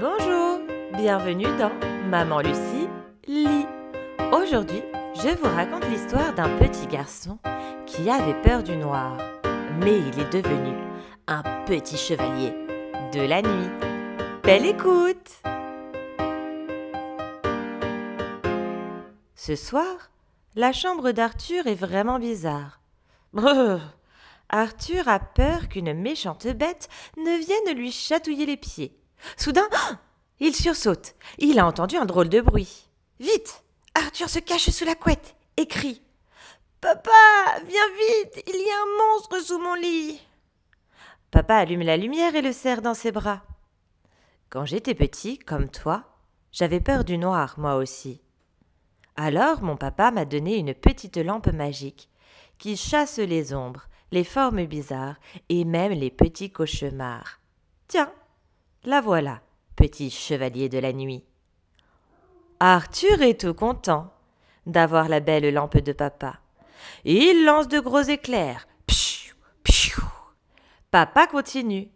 Bonjour, bienvenue dans Maman Lucie lit. Aujourd'hui, je vous raconte l'histoire d'un petit garçon qui avait peur du noir, mais il est devenu un petit chevalier de la nuit. Belle écoute Ce soir, la chambre d'Arthur est vraiment bizarre. Arthur a peur qu'une méchante bête ne vienne lui chatouiller les pieds. Soudain, il sursaute. Il a entendu un drôle de bruit. Vite Arthur se cache sous la couette et crie Papa, viens vite Il y a un monstre sous mon lit Papa allume la lumière et le serre dans ses bras. Quand j'étais petit, comme toi, j'avais peur du noir, moi aussi. Alors mon papa m'a donné une petite lampe magique qui chasse les ombres, les formes bizarres et même les petits cauchemars. Tiens, la voilà, petit chevalier de la nuit. Arthur est tout content d'avoir la belle lampe de papa. Il lance de gros éclairs. Pfiou, pfiou. Papa continue.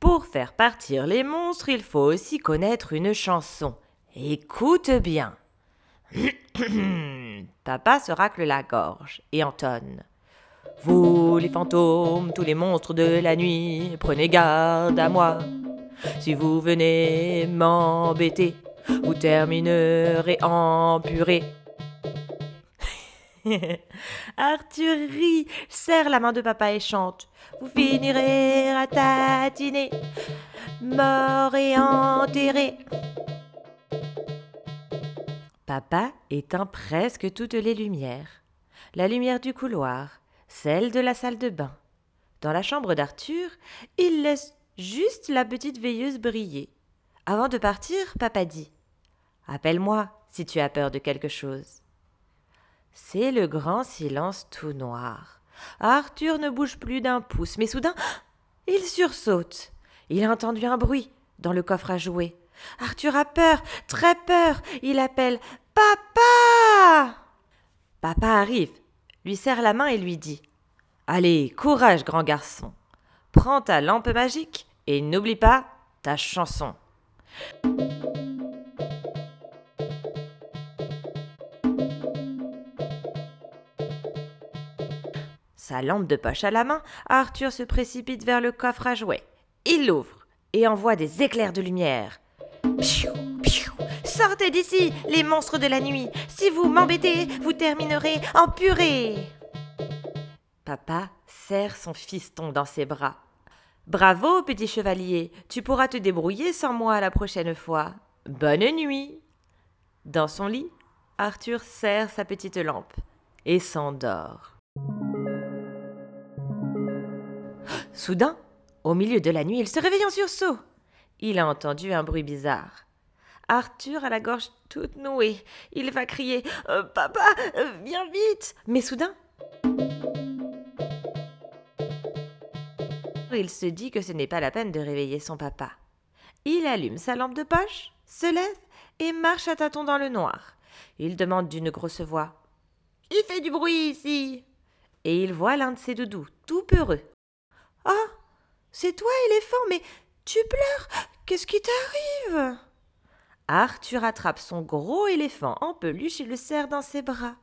Pour faire partir les monstres, il faut aussi connaître une chanson. Écoute bien. Papa se racle la gorge et entonne. Vous, les fantômes, tous les monstres de la nuit, prenez garde à moi. Si vous venez m'embêter, vous terminerez en purée. Arthur rit, serre la main de papa et chante. Vous finirez à tatiner, mort et enterré. Papa éteint presque toutes les lumières. La lumière du couloir, celle de la salle de bain. Dans la chambre d'Arthur, il laisse juste la petite veilleuse briller. Avant de partir, papa dit Appelle-moi si tu as peur de quelque chose. C'est le grand silence tout noir. Arthur ne bouge plus d'un pouce, mais soudain, il sursaute. Il a entendu un bruit dans le coffre à jouer. Arthur a peur, très peur. Il appelle Papa Papa arrive, lui serre la main et lui dit Allez, courage, grand garçon. Prends ta lampe magique et n'oublie pas ta chanson. Sa lampe de poche à la main, Arthur se précipite vers le coffre à jouets. Il l'ouvre et envoie des éclairs de lumière. Piou, piou. Sortez d'ici, les monstres de la nuit. Si vous m'embêtez, vous terminerez en purée. Papa serre son fiston dans ses bras. Bravo, petit chevalier, tu pourras te débrouiller sans moi la prochaine fois. Bonne nuit. Dans son lit, Arthur serre sa petite lampe et s'endort. Soudain, au milieu de la nuit, il se réveille en sursaut. Il a entendu un bruit bizarre. Arthur a la gorge toute nouée. Il va crier Euh, Papa, euh, viens vite Mais soudain, il se dit que ce n'est pas la peine de réveiller son papa. Il allume sa lampe de poche, se lève et marche à tâtons dans le noir. Il demande d'une grosse voix Qui fait du bruit ici Et il voit l'un de ses doudous, tout peureux. Ah C'est toi, éléphant, mais tu pleures Qu'est-ce qui t'arrive? Arthur attrape son gros éléphant en peluche et le serre dans ses bras.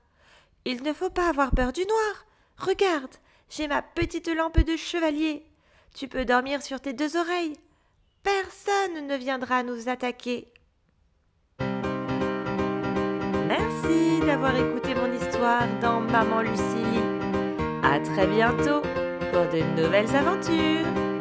Il ne faut pas avoir peur du noir. Regarde, j'ai ma petite lampe de chevalier. Tu peux dormir sur tes deux oreilles. Personne ne viendra nous attaquer. Merci d'avoir écouté mon histoire dans Maman Lucie. À très bientôt pour de nouvelles aventures.